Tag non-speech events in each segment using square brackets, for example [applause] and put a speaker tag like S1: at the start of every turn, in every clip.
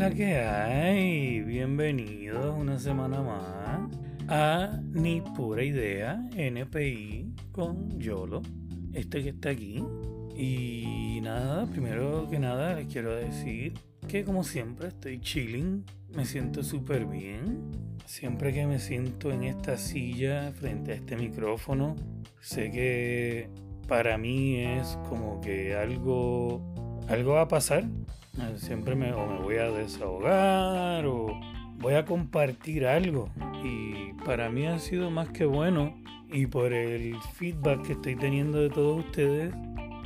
S1: la que hay? Bienvenidos una semana más a Ni Pura Idea NPI con Yolo, este que está aquí. Y nada, primero que nada les quiero decir que como siempre estoy chilling, me siento súper bien. Siempre que me siento en esta silla frente a este micrófono, sé que para mí es como que algo, algo va a pasar. Siempre me, o me voy a desahogar o voy a compartir algo. Y para mí ha sido más que bueno. Y por el feedback que estoy teniendo de todos ustedes,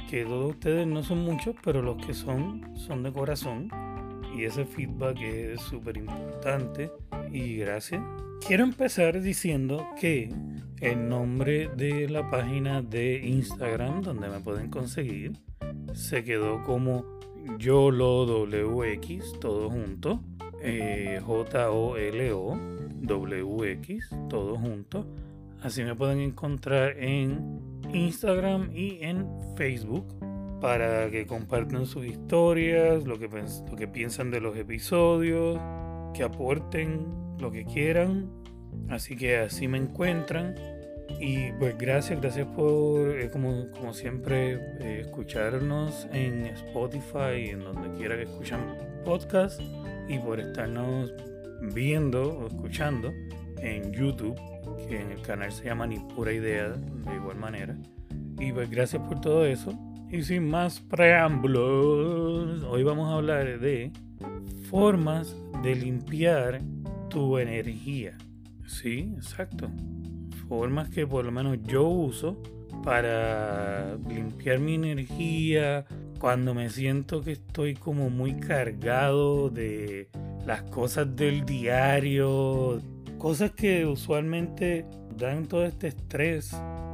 S1: que todos ustedes no son muchos, pero los que son, son de corazón. Y ese feedback es súper importante. Y gracias. Quiero empezar diciendo que el nombre de la página de Instagram donde me pueden conseguir se quedó como YOLOWX, todo junto. Eh, J-O-L-O W-X, todo junto. Así me pueden encontrar en Instagram y en Facebook para que compartan sus historias, lo que, lo que piensan de los episodios, que aporten lo que quieran. Así que así me encuentran. Y pues gracias, gracias por, eh, como, como, siempre, eh, escucharnos en Spotify, en donde quiera que escuchan podcast, y por estarnos viendo o escuchando en YouTube, que en el canal se llama Ni Pura Idea, de igual manera. Y pues gracias por todo eso. Y sin más preámbulos, hoy vamos a hablar de formas de limpiar tu energía. Sí, exacto. Formas que por lo menos yo uso para limpiar mi energía cuando me siento que estoy como muy cargado de las cosas del diario, cosas que usualmente dan todo este estrés,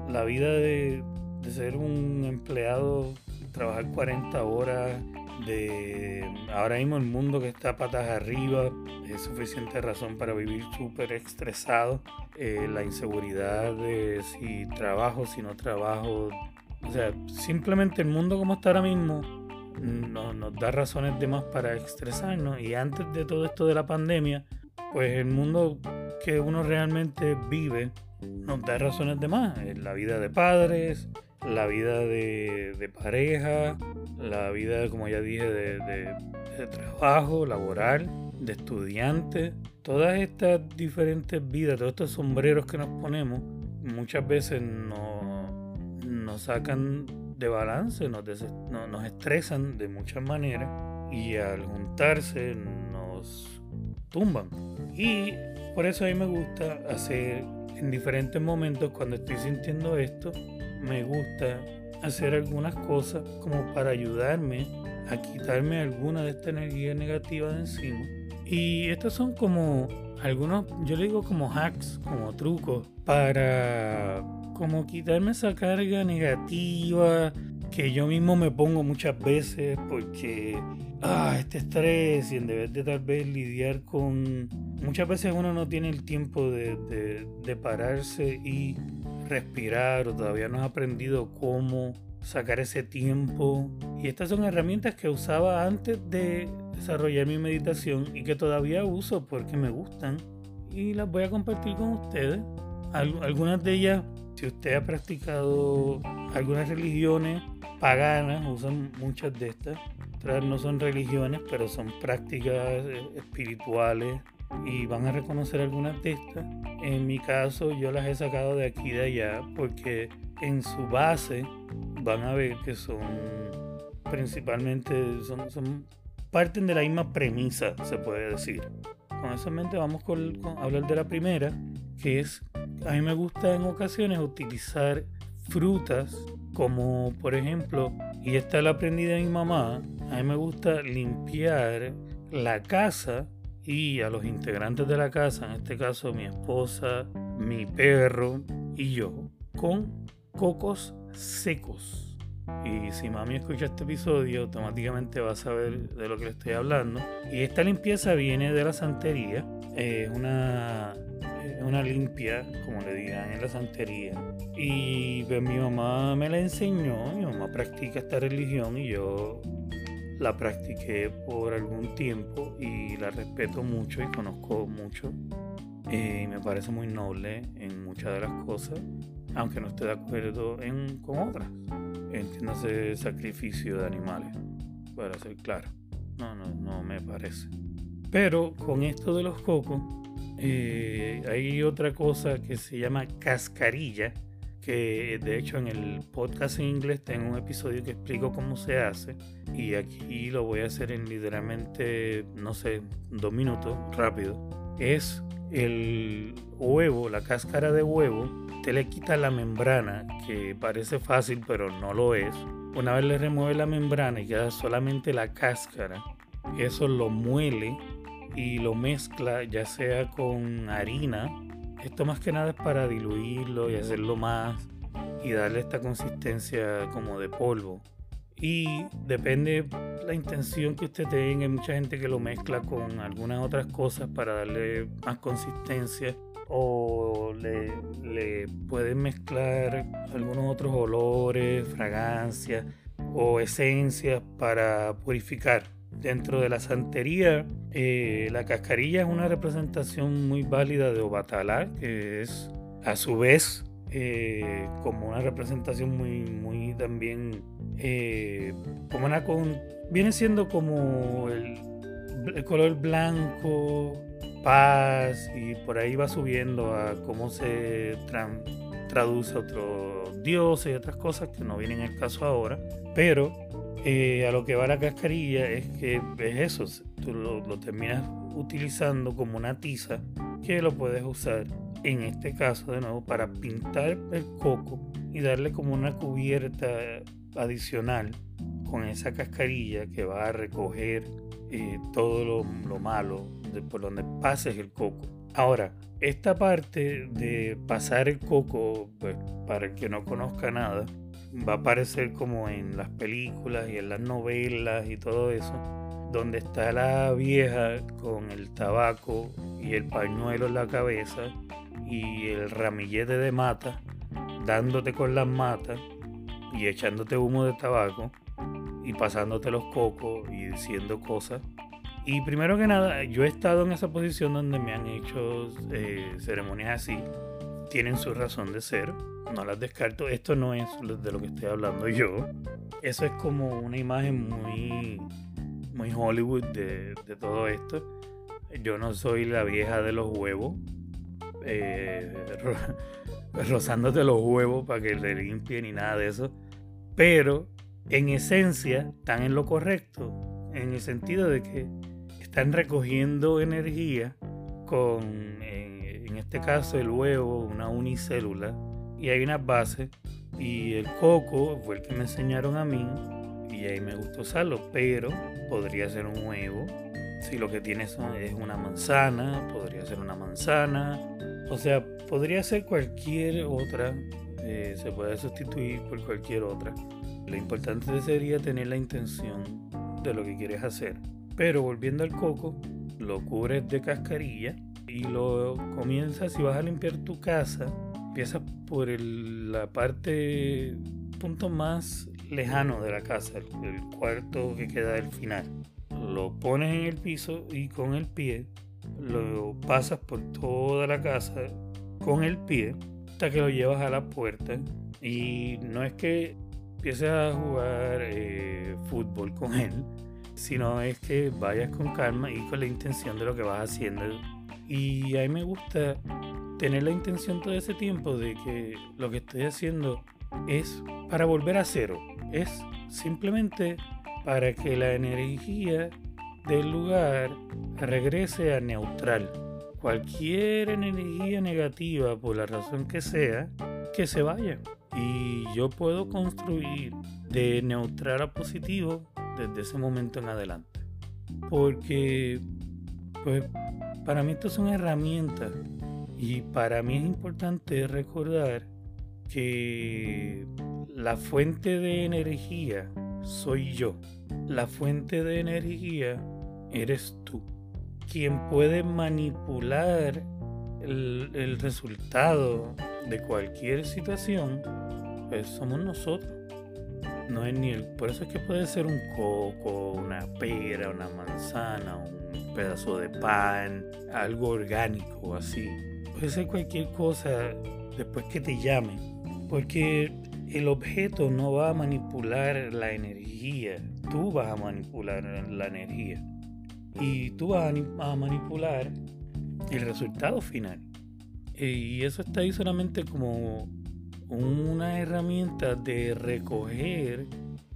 S1: la vida de, ser un empleado, trabajar 40 horas, de ahora mismo el mundo que está patas arriba es suficiente razón para vivir súper estresado. Eh, la inseguridad de si trabajo, si no trabajo. O sea, simplemente el mundo como está ahora mismo no, nos da razones de más para estresarnos. Y antes de todo esto de la pandemia, pues el mundo que uno realmente vive nos da razones de más. La vida de padres, la vida de, pareja, la vida, como ya dije, de, trabajo, laboral, de estudiante. Todas estas diferentes vidas, todos estos sombreros que nos ponemos, muchas veces nos, nos sacan de balance, nos, nos estresan de muchas maneras y al juntarse nos tumban. Y por eso a mí me gusta hacer en diferentes momentos cuando estoy sintiendo esto, me gusta hacer algunas cosas como para ayudarme a quitarme alguna de esta energía negativa de encima. Y estos son como algunos, yo le digo como hacks, como trucos para como quitarme esa carga negativa que yo mismo me pongo muchas veces porque ah, este estrés y en vez de tal vez lidiar con muchas veces uno no tiene el tiempo de, de pararse y respirar o todavía no has aprendido cómo sacar ese tiempo. Y estas son herramientas que usaba antes de desarrollar mi meditación y que todavía uso porque me gustan. Y las voy a compartir con ustedes. algunas de ellas, si usted ha practicado algunas religiones paganas, usan muchas de estas. Otras no son religiones, pero son prácticas eh, espirituales y van a reconocer algunas de estas. En mi caso yo las he sacado de aquí y de allá porque en su base van a ver que son principalmente, son, son parten de la misma premisa, se puede decir. Con esa mente vamos con, con hablar de la primera, que es, a mí me gusta en ocasiones utilizar frutas como por ejemplo, y esta la aprendí de mi mamá, a mí me gusta limpiar la casa y a los integrantes de la casa, en este caso mi esposa, mi perro y yo, con cocos secos. Y si mami escucha este episodio, automáticamente va a saber de lo que le estoy hablando. Y esta limpieza viene de la santería. Es una, una limpia, como le digan en la santería. Y pues, mi mamá me la enseñó. Mi mamá practica esta religión y yo la practiqué por algún tiempo y la respeto mucho y conozco mucho. y me parece muy noble en muchas de las cosas, aunque no esté de acuerdo en, con otras. Entiéndase sacrificio de animales, para ser claro. No, no, no me parece. Pero con esto de los cocos, eh, hay otra cosa que se llama cascarilla, que de hecho en el podcast en inglés tengo un episodio que explico cómo se hace y aquí lo voy a hacer en literalmente, no sé, dos minutos, rápido. Es el huevo, la cáscara de huevo, te le quita la membrana, que parece fácil pero no lo es. Una vez le remueve la membrana y queda solamente la cáscara, eso lo muele y lo mezcla ya sea con harina esto más que nada es para diluirlo y hacerlo más y darle esta consistencia como de polvo. Y depende la intención que usted tenga. Hay mucha gente que lo mezcla con algunas otras cosas para darle más consistencia. O le, le pueden mezclar algunos otros olores, fragancias o esencias para purificar. Dentro de la santería, eh, la cascarilla es una representación muy válida de Obatala, que es a su vez eh, como una representación muy, muy también, eh, como una con, viene siendo como el, color blanco, paz, y por ahí va subiendo a cómo se traduce a otros dioses y otras cosas que no vienen al caso ahora, pero eh, a lo que va la cascarilla es que es eso, tú lo, terminas utilizando como una tiza que lo puedes usar en este caso de nuevo para pintar el coco y darle como una cubierta adicional con esa cascarilla que va a recoger eh, todo lo, malo por donde pases el coco. Ahora, esta parte de pasar el coco, pues para el que no conozca nada, va a aparecer como en las películas y en las novelas y todo eso, donde está la vieja con el tabaco y el pañuelo en la cabeza y el ramillete de mata, dándote con las matas y echándote humo de tabaco y pasándote los cocos y diciendo cosas. Y primero que nada, yo he estado en esa posición donde me han hecho eh, ceremonias así tienen su razón de ser, no las descarto. Esto no es de lo que estoy hablando yo. Eso es como una imagen muy, muy Hollywood de, todo esto. Yo no soy la vieja de los huevos, eh, [laughs] rozándote los huevos para que le limpien y nada de eso. Pero en esencia están en lo correcto, en el sentido de que están recogiendo energía con en este caso el huevo, una unicélula, y hay una base y el coco fue el que me enseñaron a mí, y ahí me gustó usarlo, pero podría ser un huevo, si lo que tienes es una manzana, podría ser una manzana, o sea, podría ser cualquier otra, eh, se puede sustituir por cualquier otra. Lo importante sería tener la intención de lo que quieres hacer. Pero volviendo al coco, lo cubres de cascarilla y lo comienzas, si vas a limpiar tu casa, empiezas por la parte, punto más lejano de la casa, el, cuarto que queda al final. Lo pones en el piso y con el pie lo pasas por toda la casa con el pie hasta que lo llevas a la puerta y no es que empieces a jugar eh, fútbol con él, sino es que vayas con calma y con la intención de lo que vas haciendo y a mí me gusta tener la intención todo ese tiempo de que lo que estoy haciendo es para volver a cero. Es simplemente para que la energía del lugar regrese a neutral. Cualquier energía negativa, por la razón que sea, que se vaya. Y yo puedo construir de neutral a positivo desde ese momento en adelante. Porque, pues, para mí esto son herramientas y para mí es importante recordar que la fuente de energía soy yo. La fuente de energía eres tú. Quien puede manipular el, resultado de cualquier situación, pues somos nosotros. No es ni el. Por eso es que puede ser un coco, una pera, una manzana, un pedazo de pan, algo orgánico así. Puede ser cualquier cosa después que te llame. Porque el objeto no va a manipular la energía, tú vas a manipular la energía. Y tú vas a manipular el resultado final. Y eso está ahí solamente como una herramienta de recoger,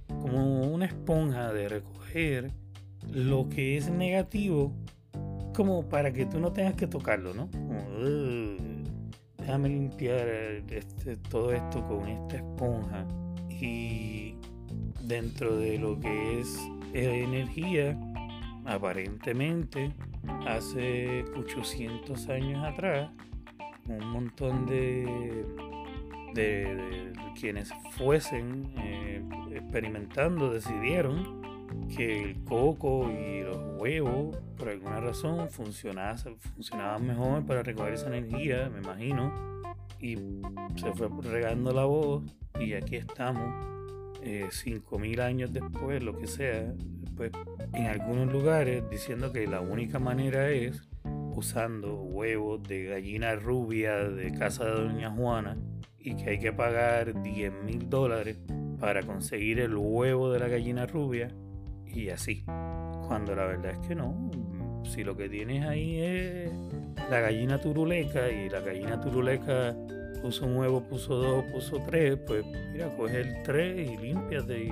S1: como una esponja de recoger lo que es negativo, como para que tú no tengas que tocarlo, ¿no? déjame limpiar este, todo esto con esta esponja. Y dentro de lo que es energía, aparentemente, hace 800 años atrás, un montón de, de, quienes fuesen eh, experimentando decidieron que el coco y los huevos, por alguna razón, funcionaban, funcionaban mejor para recoger esa energía, me imagino. Y se fue regando la voz y aquí estamos, eh, 5.000 años después, lo que sea, pues en algunos lugares diciendo que la única manera es usando huevos de gallina rubia de casa de Doña Juana y que hay que pagar 10 mil dólares para conseguir el huevo de la gallina rubia y así. Cuando la verdad es que no. Si lo que tienes ahí es la gallina turuleca y la gallina turuleca puso un huevo, puso dos, puso tres, pues mira, coge el tres y límpiate y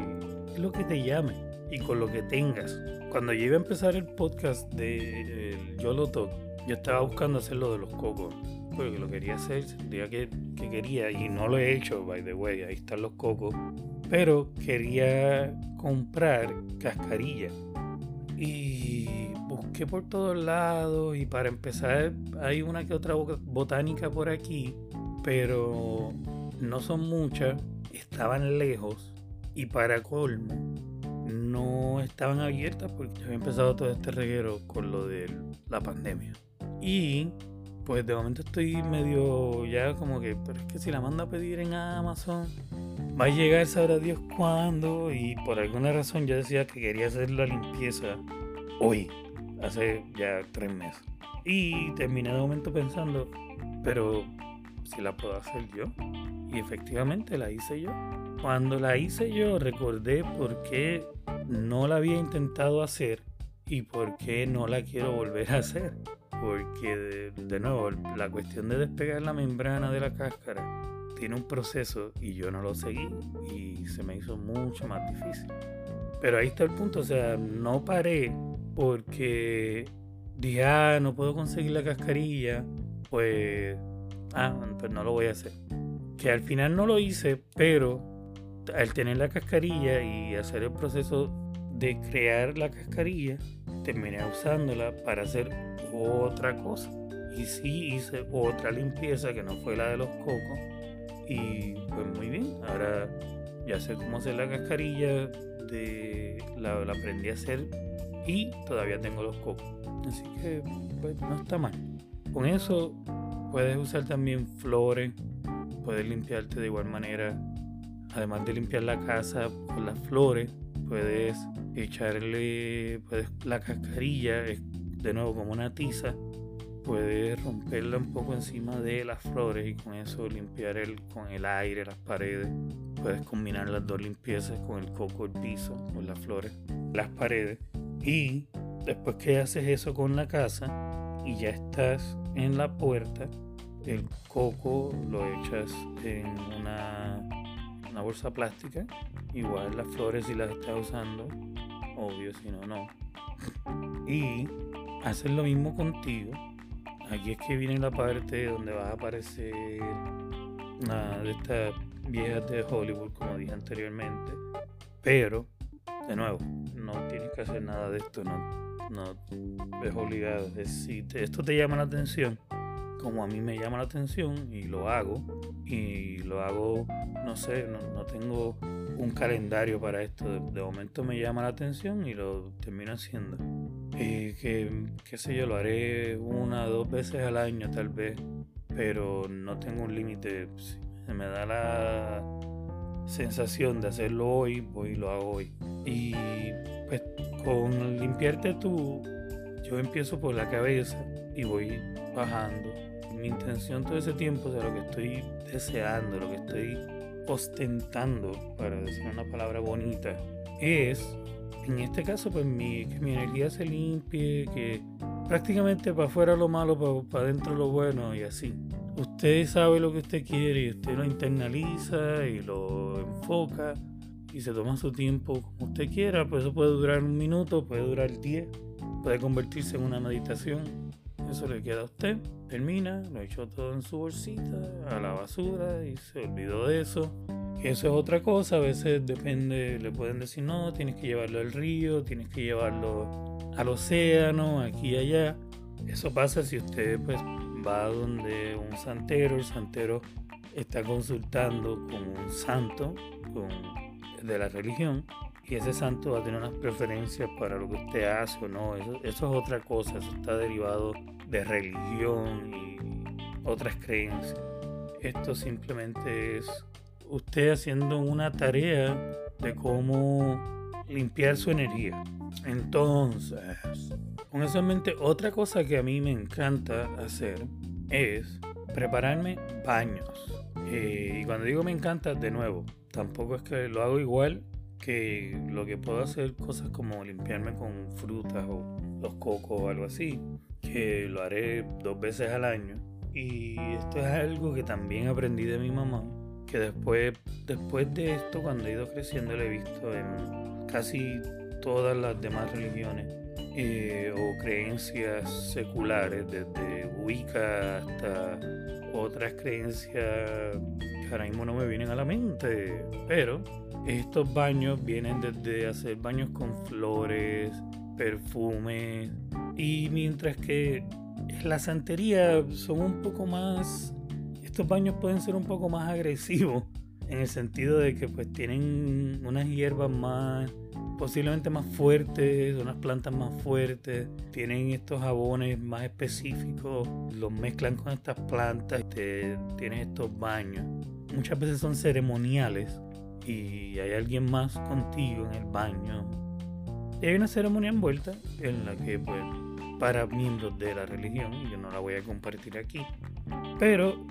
S1: es lo que te llame y con lo que tengas. Cuando yo iba a empezar el podcast de Yo lo toco, yo estaba buscando hacer lo de los cocos. Porque lo quería hacer, sentía que, que quería y no lo he hecho, by the way, ahí están los cocos. Pero quería comprar cascarilla. Y busqué por todos lados y para empezar hay una que otra botánica por aquí, pero no son muchas, estaban lejos y para colmo no estaban abiertas porque había empezado todo este reguero con lo de la pandemia. Y pues de momento estoy medio ya como que, pero es que si la mando a pedir en Amazon, va a llegar, sabrá Dios cuándo. Y por alguna razón yo decía que quería hacer la limpieza hoy, hace ya tres meses. Y terminé de momento pensando, pero si la puedo hacer yo. Y efectivamente la hice yo. Cuando la hice yo recordé por qué no la había intentado hacer y por qué no la quiero volver a hacer porque de, nuevo la cuestión de despegar la membrana de la cáscara tiene un proceso y yo no lo seguí y se me hizo mucho más difícil. Pero ahí está el punto, o sea, no paré porque dije, ah, no puedo conseguir la cascarilla, pues, ah, pues no lo voy a hacer. Que al final no lo hice, pero al tener la cascarilla y hacer el proceso de crear la cascarilla, terminé usándola para hacer otra cosa. Y sí hice otra limpieza que no fue la de los cocos. Y pues muy bien, ahora ya sé cómo hacer la cascarilla, de, la, aprendí a hacer y todavía tengo los cocos. Así que pues no está mal. Con eso puedes usar también flores, puedes limpiarte de igual manera. Además de limpiar la casa con las flores, puedes echarle puedes, la cascarilla, de nuevo como una tiza, puedes romperla un poco encima de las flores y con eso limpiar el, con el aire las paredes. Puedes combinar las dos limpiezas con el coco, el piso, con las flores, las paredes. Y después que haces eso con la casa y ya estás en la puerta, el coco lo echas en una, una bolsa plástica. Igual las flores si las estás usando, obvio, si no, no. Y hacer lo mismo contigo. Aquí es que viene la parte donde vas a aparecer una de estas viejas de Hollywood, como dije anteriormente. Pero, de nuevo, no tienes que hacer nada de esto, no, no es obligado. si esto te llama la atención, como a mí me llama la atención y lo hago, y lo hago, no sé, no, tengo un calendario para esto. De, momento me llama la atención y lo termino haciendo. Y que, qué sé yo, lo haré una o dos veces al año tal vez, pero no tengo un límite. Si me da la, sensación de hacerlo hoy, voy y lo hago hoy. Y pues con limpiarte tú, yo empiezo por la cabeza y voy bajando. Mi intención todo ese tiempo, o sea, lo que estoy deseando, lo que estoy ostentando, para decir una palabra bonita, es, en este caso, pues mi, que mi energía se limpie, que prácticamente para afuera lo malo, para, para adentro lo bueno y así. Usted sabe lo que usted quiere y usted lo internaliza y lo enfoca y se toma su tiempo como usted quiera, pues eso puede durar un minuto, puede durar 10, puede convertirse en una meditación. Eso le queda a usted, termina, lo echó todo en su bolsita, a la basura y se olvidó de eso. Eso es otra cosa, a veces depende, le pueden decir no, tienes que llevarlo al río, tienes que llevarlo al océano, aquí y allá. Eso pasa si usted pues va donde un santero, el santero está consultando con un santo de la religión y ese santo va a tener unas preferencias para lo que usted hace o no. Eso, eso es otra cosa, eso está derivado de religión y otras creencias. Esto simplemente es usted haciendo una tarea de cómo limpiar su energía. Entonces, con eso en mente, otra cosa que a mí me encanta hacer es prepararme baños. Eh, y cuando digo me encanta, de nuevo, tampoco es que lo hago igual que lo que puedo hacer cosas como limpiarme con frutas o los cocos o algo así, que lo haré dos veces al año. Y esto es algo que también aprendí de mi mamá, que después, después de esto, cuando he ido creciendo, lo he visto en casi todas las demás religiones eh, o creencias seculares, desde Wicca hasta otras creencias que ahora mismo no me vienen a la mente, pero estos baños vienen desde hacer baños con flores, perfumes, y mientras que la santería son un poco más, estos baños pueden ser un poco más agresivos, en el sentido de que pues tienen unas hierbas más posiblemente más fuertes, unas plantas más fuertes, tienen estos jabones más específicos, los mezclan con estas plantas, te, tienen estos baños. Muchas veces son ceremoniales y hay alguien más contigo en el baño. Y hay una ceremonia envuelta en la que pues para miembros de la religión, yo no la voy a compartir aquí, pero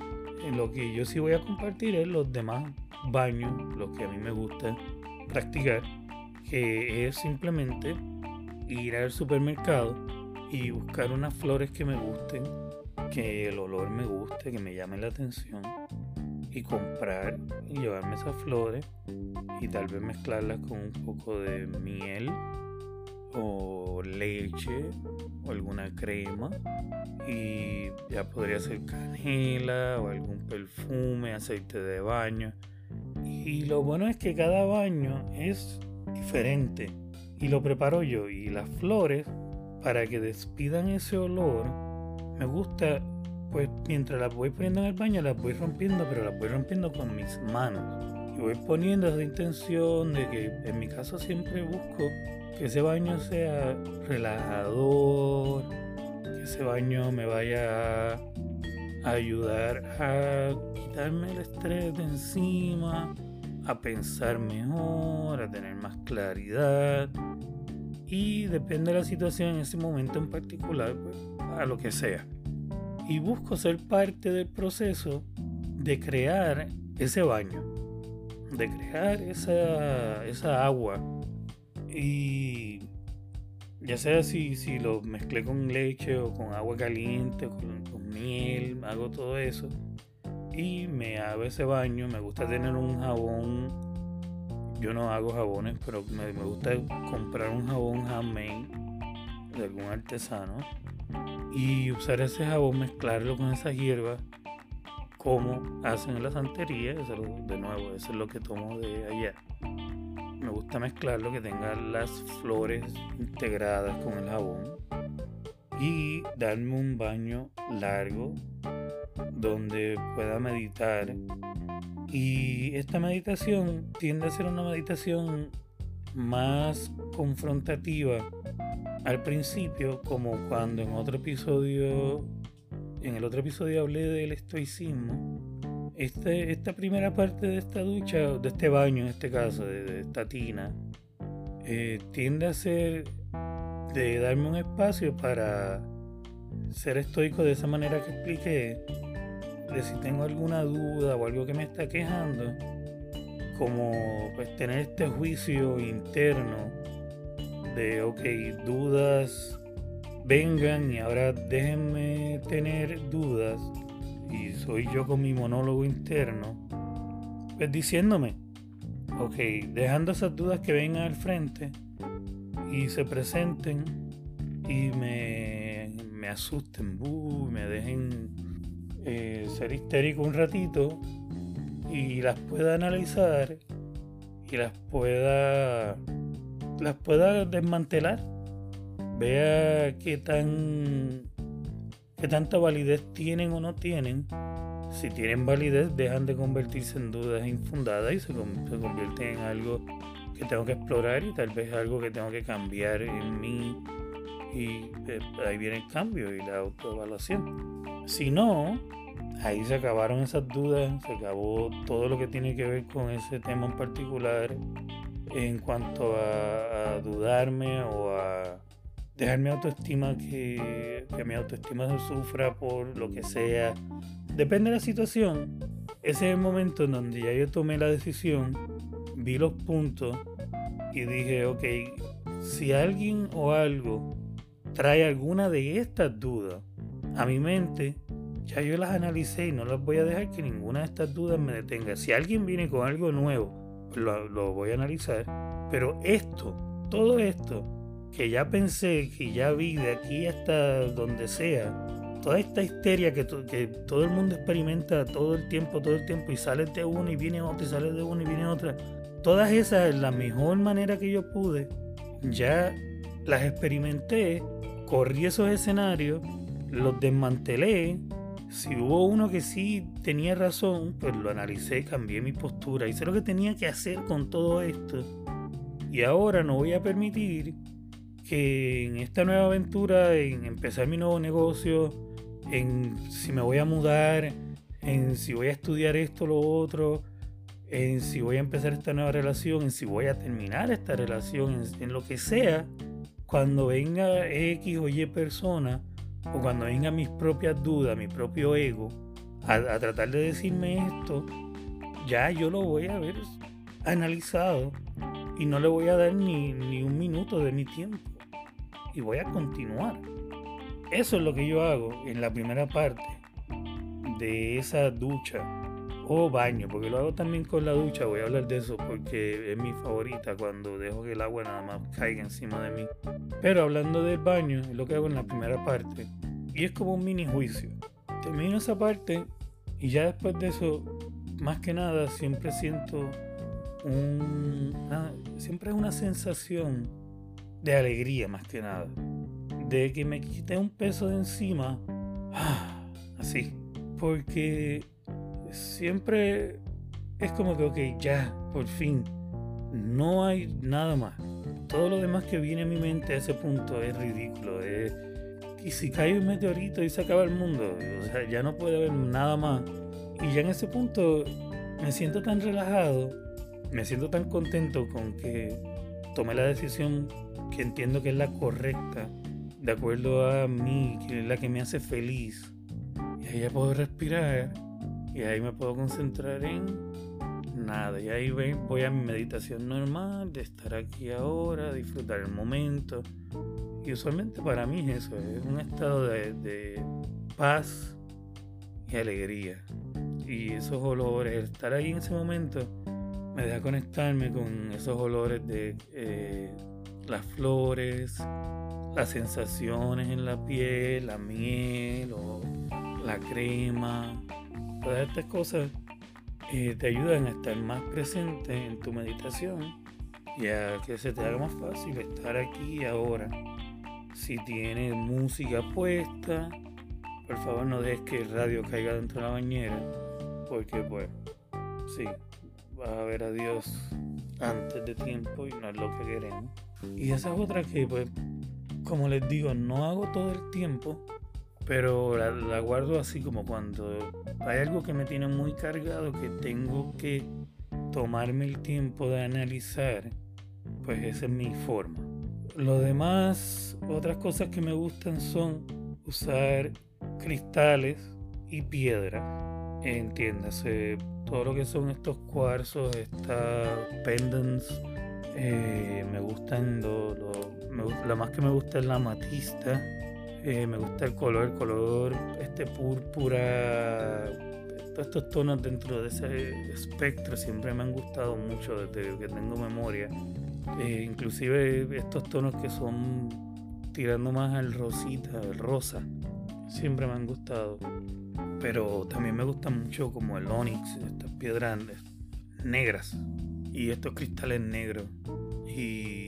S1: lo que yo sí voy a compartir es los demás baños, los que a mí me gusta practicar que es simplemente ir al supermercado y buscar unas flores que me gusten, que el olor me guste, que me llame la atención y comprar y llevarme esas flores y tal vez mezclarlas con un poco de miel o leche o alguna crema y ya podría ser canela o algún perfume, aceite de baño. Y lo bueno es que cada baño es diferente y lo preparo yo y las flores para que despidan ese olor me gusta pues mientras las voy poniendo en el baño las voy rompiendo pero las voy rompiendo con mis manos y voy poniendo esa intención de que en mi caso siempre busco que ese baño sea relajador que ese baño me vaya a ayudar a quitarme el estrés de encima a pensar mejor, a tener más claridad y depende de la situación en ese momento en particular, pues, a lo que sea. Y busco ser parte del proceso de crear ese baño, de crear esa, esa agua. Y ya sea si, si lo mezclé con leche o con agua caliente, con, miel, hago todo eso y me hago ese baño. Me gusta tener un jabón. Yo no hago jabones, pero me, gusta comprar un jabón handmade de algún artesano y usar ese jabón, mezclarlo con esas hierbas como hacen en la santería. Eso, de nuevo, eso es lo que tomo de allá. Me gusta mezclarlo, que tenga las flores integradas con el jabón y darme un baño largo donde pueda meditar. Y esta meditación tiende a ser una meditación más confrontativa al principio, como cuando en otro episodio, en el otro episodio hablé del estoicismo, este, esta primera parte de esta ducha, de este baño en este caso, de, esta tina, eh, tiende a ser de darme un espacio para ser estoico de esa manera que expliqué, de si tengo alguna duda o algo que me está quejando, como pues tener este juicio interno de, ok, dudas vengan y ahora déjenme tener dudas y soy yo con mi monólogo interno, pues diciéndome, ok, dejando esas dudas que vengan al frente y se presenten y me, me asusten, me dejen eh, ser histérico un ratito y las pueda analizar y las pueda las pueda desmantelar vea qué tan qué tanta validez tienen o no tienen. Si tienen validez, dejan de convertirse en dudas infundadas y se, convierten en algo que tengo que explorar y tal vez algo que tengo que cambiar en mí. Y eh, ahí viene el cambio y la autoevaluación. Si no, ahí se acabaron esas dudas, se acabó todo lo que tiene que ver con ese tema en particular en cuanto a dudarme o a dejar mi autoestima que, que mi autoestima se sufra por lo que sea. Depende de la situación. Ese es el momento en donde ya yo tomé la decisión, vi los puntos y dije, ok, si alguien o algo trae alguna de estas dudas a mi mente, ya yo las analicé y no las voy a dejar que ninguna de estas dudas me detenga. Si alguien viene con algo nuevo, lo, voy a analizar. Pero esto, todo esto, que ya pensé, que ya vi de aquí hasta donde sea, toda esta histeria que, todo el mundo experimenta todo el tiempo, todo el tiempo, y sale de una y viene otra, y sale de una y viene otra, todas esas, la mejor manera que yo pude, ya las experimenté, corrí esos escenarios, los desmantelé. Si hubo uno que sí tenía razón, pues lo analicé, cambié mi postura, hice lo que tenía que hacer con todo esto. Y ahora no voy a permitir que en esta nueva aventura, en empezar mi nuevo negocio, en si me voy a mudar, en si voy a estudiar esto lo otro, en si voy a empezar esta nueva relación, en si voy a terminar esta relación, en, lo que sea, cuando venga X o Y persona, o cuando venga mis propias dudas, mi propio ego, a, a tratar de decirme esto, ya yo lo voy a ver analizado y no le voy a dar ni, ni un minuto de mi tiempo y voy a continuar. Eso es lo que yo hago en la primera parte de esa ducha o baño, porque lo hago también con la ducha, voy a hablar de eso porque es mi favorita cuando dejo que el agua nada más caiga encima de mí. Pero hablando del baño, es lo que hago en la primera parte y es como un mini juicio. Termino esa parte y ya después de eso, más que nada, siempre siento un... siempre es una sensación de alegría más que nada. De que me quité un peso de encima. Así. Porque siempre es como que, ok, ya, por fin. No hay nada más. Todo lo demás que viene a mi mente a ese punto es ridículo. y si cae un meteorito y se acaba el mundo, o sea, ya no puede haber nada más. Y ya en ese punto me siento tan relajado, me siento tan contento con que tomé la decisión que entiendo que es la correcta, de acuerdo a mí, que es la que me hace feliz. Y ahí ya puedo respirar y ahí me puedo concentrar en nada. Y ahí voy a mi meditación normal, de estar aquí ahora, disfrutar el momento. Y usualmente para mí es eso, es un estado de, paz y alegría. Y esos olores, estar ahí en ese momento, me deja conectarme con esos olores de eh, las flores, las sensaciones en la piel, la miel o la crema. Todas estas cosas eh, te ayudan a estar más presente en tu meditación y a que se te haga más fácil estar aquí ahora. Si tienes música puesta, por favor no dejes que el radio caiga dentro de la bañera, porque pues sí, vas a ver a Dios antes de tiempo y no es lo que queremos. Y esa es otra que, pues, como les digo, no hago todo el tiempo, pero la, la, guardo así como cuando hay algo que me tiene muy cargado que tengo que tomarme el tiempo de analizar, pues esa es mi forma. Lo demás, otras cosas que me gustan son usar cristales y piedra. Entiéndase, todo lo que son estos cuarzos, estas pendants, eh, me gustan, lo, lo, más que me gusta es la matista, eh, me gusta el color, el color este púrpura, todos estos tonos dentro de ese espectro siempre me han gustado mucho desde que tengo memoria. Eh, inclusive estos tonos que son tirando más al rosita, al rosa, siempre me han gustado. Pero también me gusta mucho como el onix, estas piedras negras y estos cristales negros. Y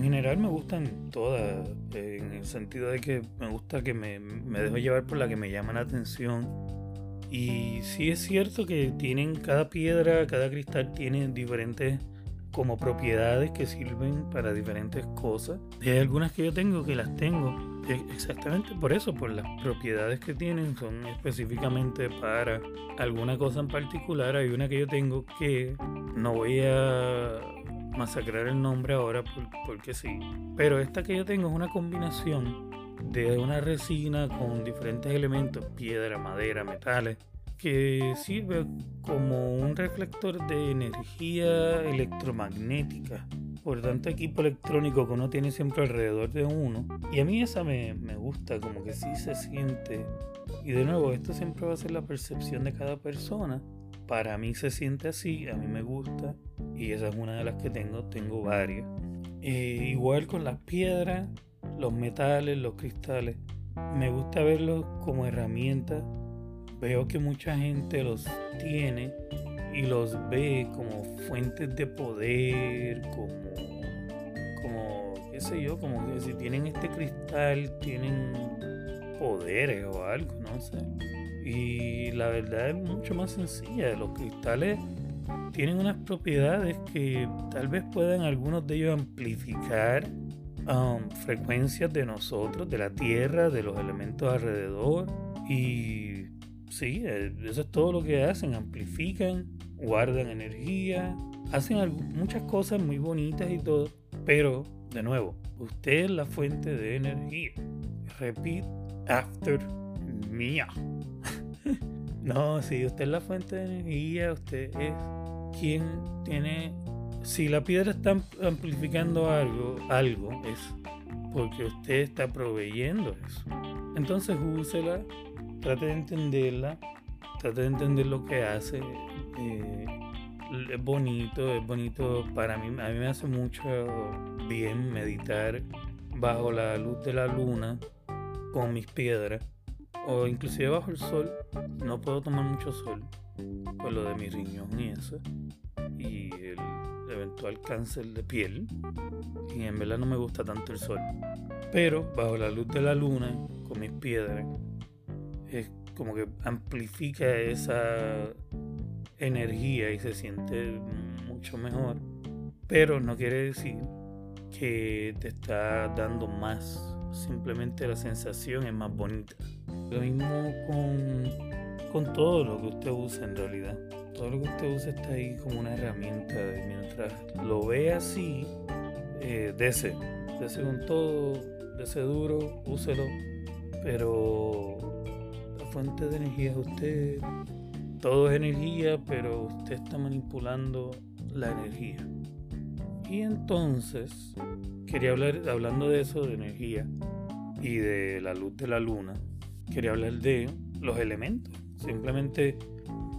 S1: en general me gustan todas, en el sentido de que me gusta que me, me dejo llevar por la que me llama la atención. Y sí es cierto que tienen cada piedra, cada cristal tiene diferentes como propiedades que sirven para diferentes cosas. hay algunas que yo tengo que las tengo exactamente por eso, por las propiedades que tienen, son específicamente para alguna cosa en particular. Hay una que yo tengo que no voy a masacrar el nombre ahora porque sí. Pero esta que yo tengo es una combinación de una resina con diferentes elementos, piedra, madera, metales que sirve como un reflector de energía electromagnética por tanto equipo electrónico que uno tiene siempre alrededor de uno. Y a mí esa me, me, gusta, como que sí se siente. Y de nuevo, esto siempre va a ser la percepción de cada persona. Para mí se siente así, a mí me gusta. Y esa es una de las que tengo, tengo varias. Eh, igual con las piedras, los metales, los cristales. Me gusta verlos como herramientas veo que mucha gente los tiene y los ve como fuentes de poder, como, como, qué sé yo, como que si tienen este cristal, tienen poderes o algo, no sé. Y la verdad es mucho más sencilla. Los cristales tienen unas propiedades que tal vez puedan algunos de ellos amplificar um, frecuencias de nosotros, de la Tierra, de los elementos alrededor. Y Sí, eh, eso es todo lo que hacen, amplifican, guardan energía, hacen muchas cosas muy bonitas y todo, pero de nuevo, usted es la fuente de energía. Repeat after me. [laughs] no, si usted es la fuente de energía, usted es quien tiene... Si la piedra está amplificando algo, algo es porque usted está proveyendo eso. Entonces úsela trate de entenderla, trate de entender lo que hace. Eh, es bonito, es bonito para mí, a mí me hace mucho bien meditar bajo la luz de la luna con mis piedras o inclusive bajo el sol. No puedo tomar mucho sol por lo de mi riñón y eso y el eventual cáncer de piel y en verdad no me gusta tanto el sol pero bajo la luz de la luna con mis piedras es como que amplifica esa energía y se siente mucho mejor. Pero no quiere decir que te está dando más. Simplemente la sensación es más bonita. Lo mismo con, con todo lo que usted usa en realidad. Todo lo que usted usa está ahí como una herramienta. Mientras lo ve así, eh, dese. Dese con todo, dese duro, úselo. Pero fuente de energía es usted. Todo es energía, pero usted está manipulando la energía. Y entonces, quería hablar, hablando de eso, de energía y de la luz de la luna, quería hablar de los elementos. Simplemente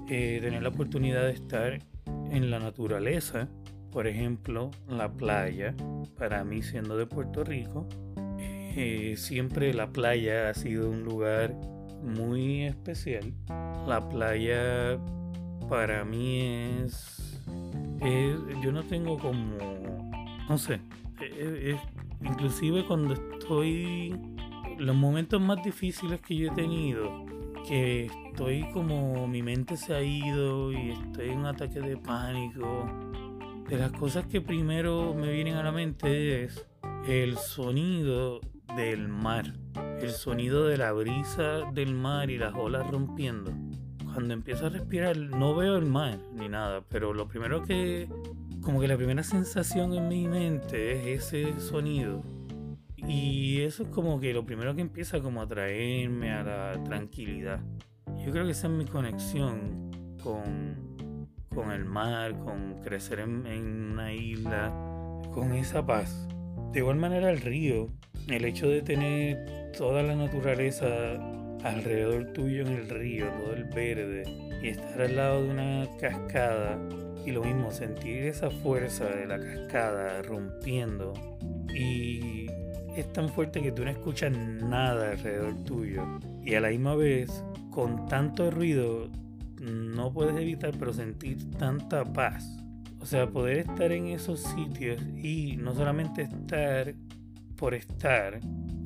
S1: eh, tener la oportunidad de estar en la naturaleza, por ejemplo, la playa, para mí siendo de Puerto Rico, eh, siempre la playa ha sido un lugar muy especial. La playa para mí es, yo no tengo como, no sé, es, inclusive cuando estoy, los momentos más difíciles que yo he tenido, que estoy como mi mente se ha ido y estoy en un ataque de pánico, de las cosas que primero me vienen a la mente es el sonido del mar el sonido de la brisa del mar y las olas rompiendo. Cuando empiezo a respirar, no veo el mar ni nada, pero lo primero que, como que la primera sensación en mi mente es ese sonido. Y eso es como que lo primero que empieza como a traerme a la tranquilidad. Yo creo que esa es mi conexión con, con el mar, con crecer en, en una isla, con esa paz. De igual manera el río, el hecho de tener toda la naturaleza alrededor tuyo en el río, todo el verde, y estar al lado de una cascada, y lo mismo, sentir esa fuerza de la cascada rompiendo, y es tan fuerte que tú no escuchas nada alrededor tuyo, y a la misma vez, con tanto ruido, no puedes evitar pero sentir tanta paz. O sea, poder estar en esos sitios y no solamente estar por estar,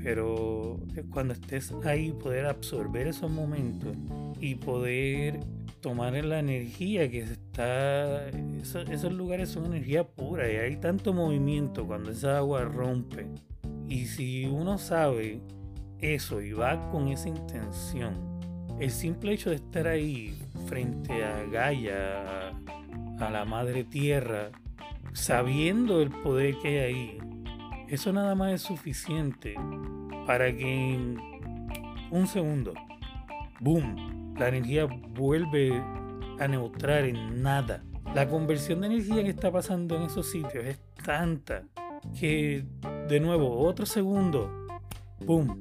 S1: pero cuando estés ahí poder absorber esos momentos y poder tomar la energía que está, esos, lugares son energía pura y hay tanto movimiento cuando esa agua rompe. Y si uno sabe eso y va con esa intención, el simple hecho de estar ahí frente a Gaia, a la madre tierra, sabiendo el poder que hay ahí, eso nada más es suficiente para que en un segundo, boom, la energía vuelve a neutrar en nada. La conversión de energía que está pasando en esos sitios es tanta que, de nuevo, otro segundo, boom,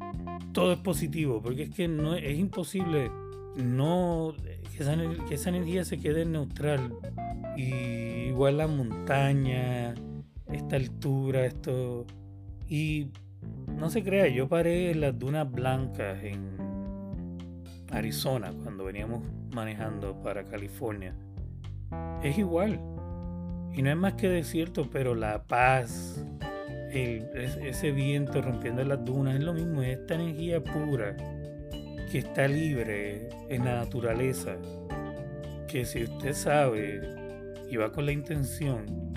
S1: todo es positivo, porque es que no es imposible no que esa, que esa energía se quede neutral y igual la montaña, esta altura, esto. Y no se crea, yo paré en las dunas blancas en Arizona cuando veníamos manejando para California. Es igual. Y no es más que desierto, pero la paz, ese viento rompiendo las dunas, es lo mismo, es esta energía pura que está libre en la naturaleza. Que si usted sabe y va con la intención,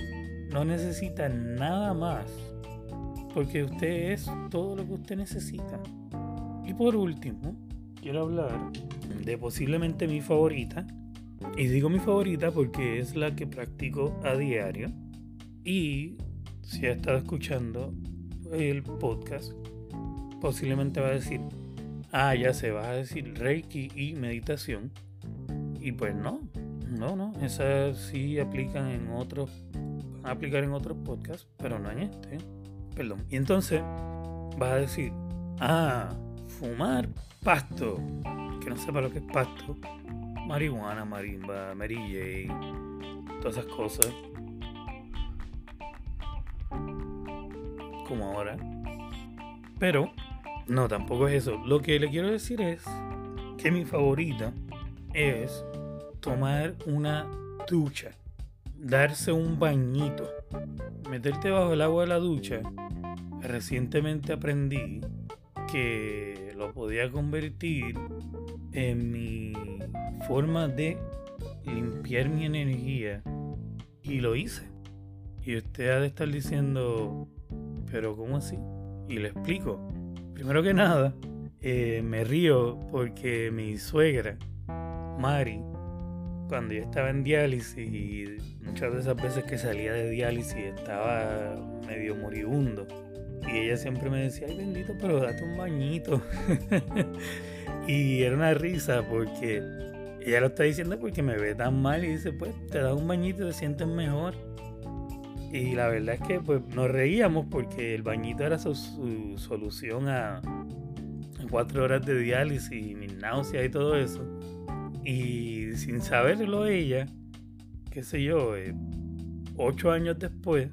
S1: no necesita nada más, porque usted es todo lo que usted necesita. Y por último, quiero hablar de posiblemente mi favorita, y digo mi favorita porque es la que practico a diario, y si ha estado escuchando el podcast, posiblemente va a decir, ah, ya se va a decir Reiki y meditación. Y pues no, no, no, esas sí aplican en otros, van aplicar en otros podcasts, pero no en este. Perdón. Y entonces vas a decir, ah, fumar pasto. Que no sepa lo que es pasto. Marihuana, marimba, Mary todas esas cosas. Como ahora. Pero, no, tampoco es eso. Lo que le quiero decir es que mi favorita es tomar una ducha, darse un bañito, meterte bajo el agua de la ducha. Recientemente aprendí que lo podía convertir en mi forma de limpiar mi energía y lo hice. Y usted ha de estar diciendo, pero ¿cómo así? Y le explico. Primero que nada, eh, me río porque mi suegra, Mari, cuando yo estaba en diálisis y muchas de esas veces que salía de diálisis estaba medio moribundo. Y ella siempre me decía, ay bendito, pero date un bañito. [laughs] y era una risa porque ella lo está diciendo porque me ve tan mal y dice, pues te das un bañito y te sientes mejor. Y la verdad es que pues nos reíamos porque el bañito era su, solución a, cuatro horas de diálisis y mis náuseas y todo eso. Y sin saberlo ella, qué sé yo, eh, ocho años después,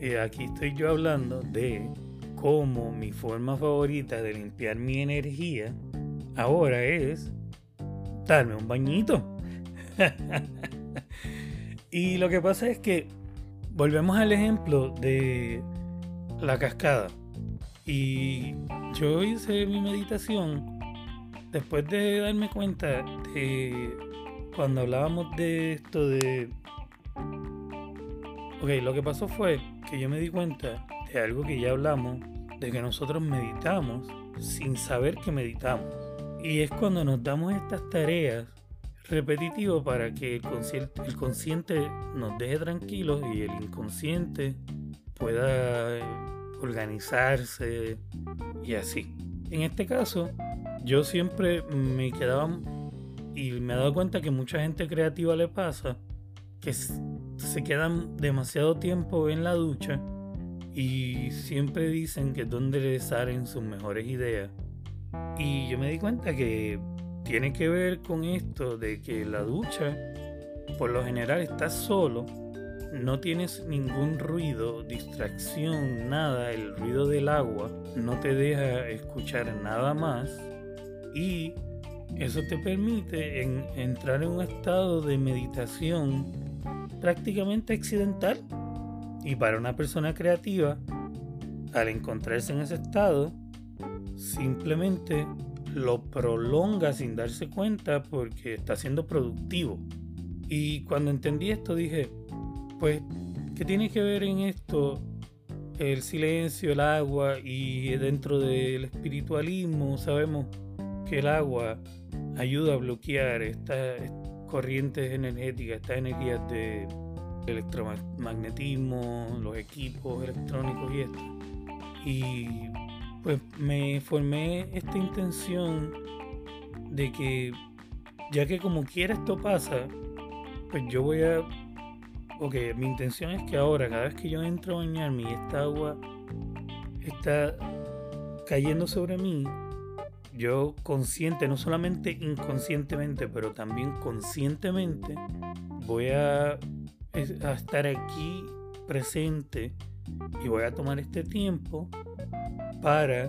S1: eh, aquí estoy yo hablando de cómo mi forma favorita de limpiar mi energía ahora es darme un bañito. [laughs] y lo que pasa es que volvemos al ejemplo de la cascada. Y yo hice mi meditación después de darme cuenta de cuando hablábamos de esto de... Ok, lo que pasó fue que yo me di cuenta de algo que ya hablamos de que nosotros meditamos sin saber que meditamos. Y es cuando nos damos estas tareas repetitivas para que el consciente, el consciente nos deje tranquilos y el inconsciente pueda organizarse y así. En este caso, yo siempre me quedaba y me he dado cuenta que mucha gente creativa le pasa que se quedan demasiado tiempo en la ducha y siempre dicen que es donde les salen sus mejores ideas. Y yo me di cuenta que tiene que ver con esto de que la ducha, por lo general, estás solo, no tienes ningún ruido, distracción, nada, el ruido del agua no te deja escuchar nada más y eso te permite entrar en un estado de meditación prácticamente accidental. Y para una persona creativa, al encontrarse en ese estado, simplemente lo prolonga sin darse cuenta porque está siendo productivo. Y cuando entendí esto dije, pues, ¿qué tiene que ver en esto el silencio, el agua y dentro del espiritualismo sabemos que el agua ayuda a bloquear estas corrientes energéticas, estas energías de electromagnetismo, los equipos electrónicos y esto. Y pues me formé esta intención de que ya que como quiera esto pasa, pues yo voy a... Ok, mi intención es que ahora cada vez que yo entro a bañarme y esta agua está cayendo sobre mí, yo consciente, no solamente inconscientemente, pero también conscientemente, voy a, estar aquí presente y voy a tomar este tiempo para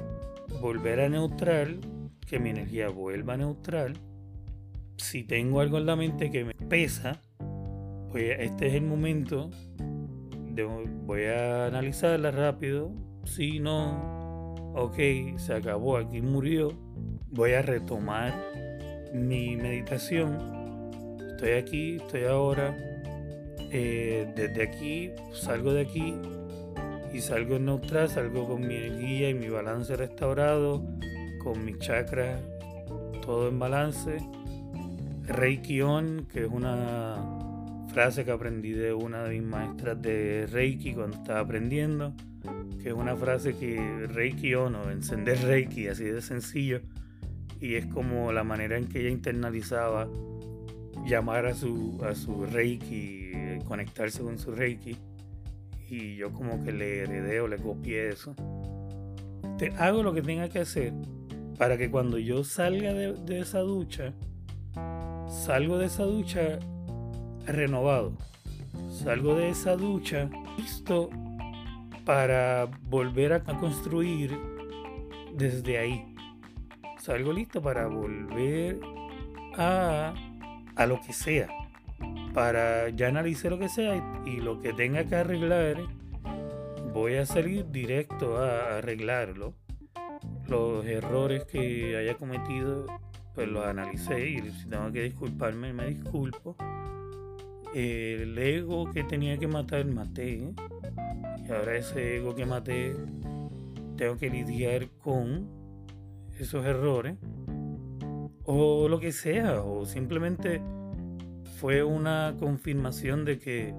S1: volver a neutral, que mi energía vuelva a neutral. Si tengo algo en la mente que me pesa, pues este es el momento. De, voy a analizarla rápido. Si no, ok, se acabó, aquí murió. Voy a retomar mi meditación. Estoy aquí, estoy ahora. Eh, desde aquí, salgo de aquí y salgo en neutral, salgo con mi energía y mi balance restaurado, con mi chakra todo en balance. Reiki On, que es una frase que aprendí de una de mis maestras de Reiki cuando estaba aprendiendo, que es una frase que Reiki On o encender Reiki, así de sencillo, y es como la manera en que ella internalizaba llamar a su, a su Reiki, conectarse con su Reiki y yo como que le heredé o le copié eso. Te hago lo que tenga que hacer para que cuando yo salga de, esa ducha, salgo de esa ducha renovado. Salgo de esa ducha listo para volver a construir desde ahí. Salgo listo para volver a, a lo que sea para ya analizar lo que sea y, lo que tenga que arreglar, voy a salir directo a arreglarlo. Los errores que haya cometido, pues los analicé y si tengo que disculparme, me disculpo. El ego que tenía que matar, maté. Y ahora ese ego que maté, tengo que lidiar con esos errores. O lo que sea, o simplemente fue una confirmación de que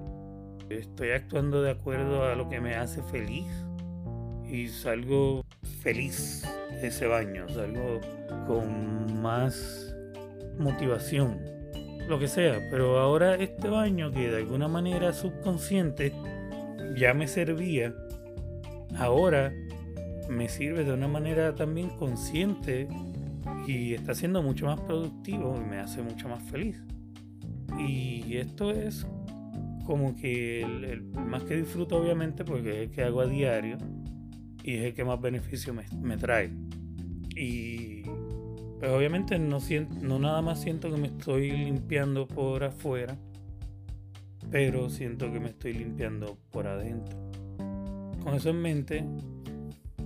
S1: estoy actuando de acuerdo a lo que me hace feliz y salgo feliz de ese baño, salgo con más motivación, lo que sea, pero ahora este baño que de alguna manera subconsciente ya me servía, ahora me sirve de una manera también consciente y está siendo mucho más productivo y me hace mucho más feliz. Y esto es como que el, más que disfruto obviamente porque es el que hago a diario y es el que más beneficio me, trae. Y pues obviamente no, siento, no nada más siento que me estoy limpiando por afuera, pero siento que me estoy limpiando por adentro. Con eso en mente,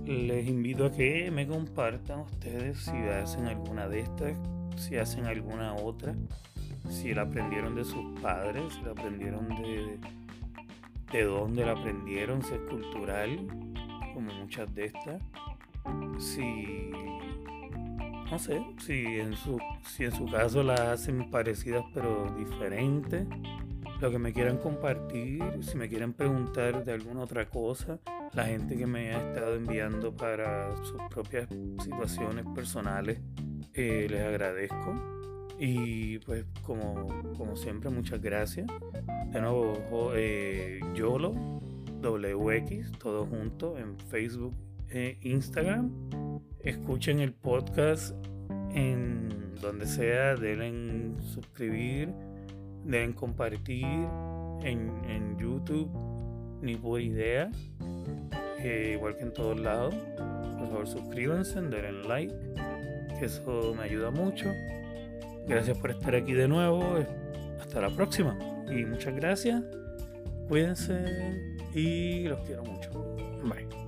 S1: les invito a que me compartan ustedes si hacen alguna de estas, si hacen alguna otra si la aprendieron de sus padres, si la aprendieron de, de dónde la aprendieron, si es cultural, como muchas de estas. Si no sé, si en su, si en su caso las hacen parecidas pero diferentes, lo que me quieran compartir, si me quieren preguntar de alguna otra cosa, la gente que me ha estado enviando para sus propias situaciones personales, eh, les agradezco. Y pues como, como siempre, muchas gracias. De nuevo, eh, YOLO, WX, todo junto en Facebook e Instagram. Escuchen el podcast en donde sea, denle suscribir, denle compartir en, YouTube, ni por idea, eh, igual que en todos lados. Por favor, suscríbanse, denle like, que eso me ayuda mucho. Gracias por estar aquí de nuevo. Hasta la próxima. Y muchas gracias. Cuídense y los quiero mucho. Bye.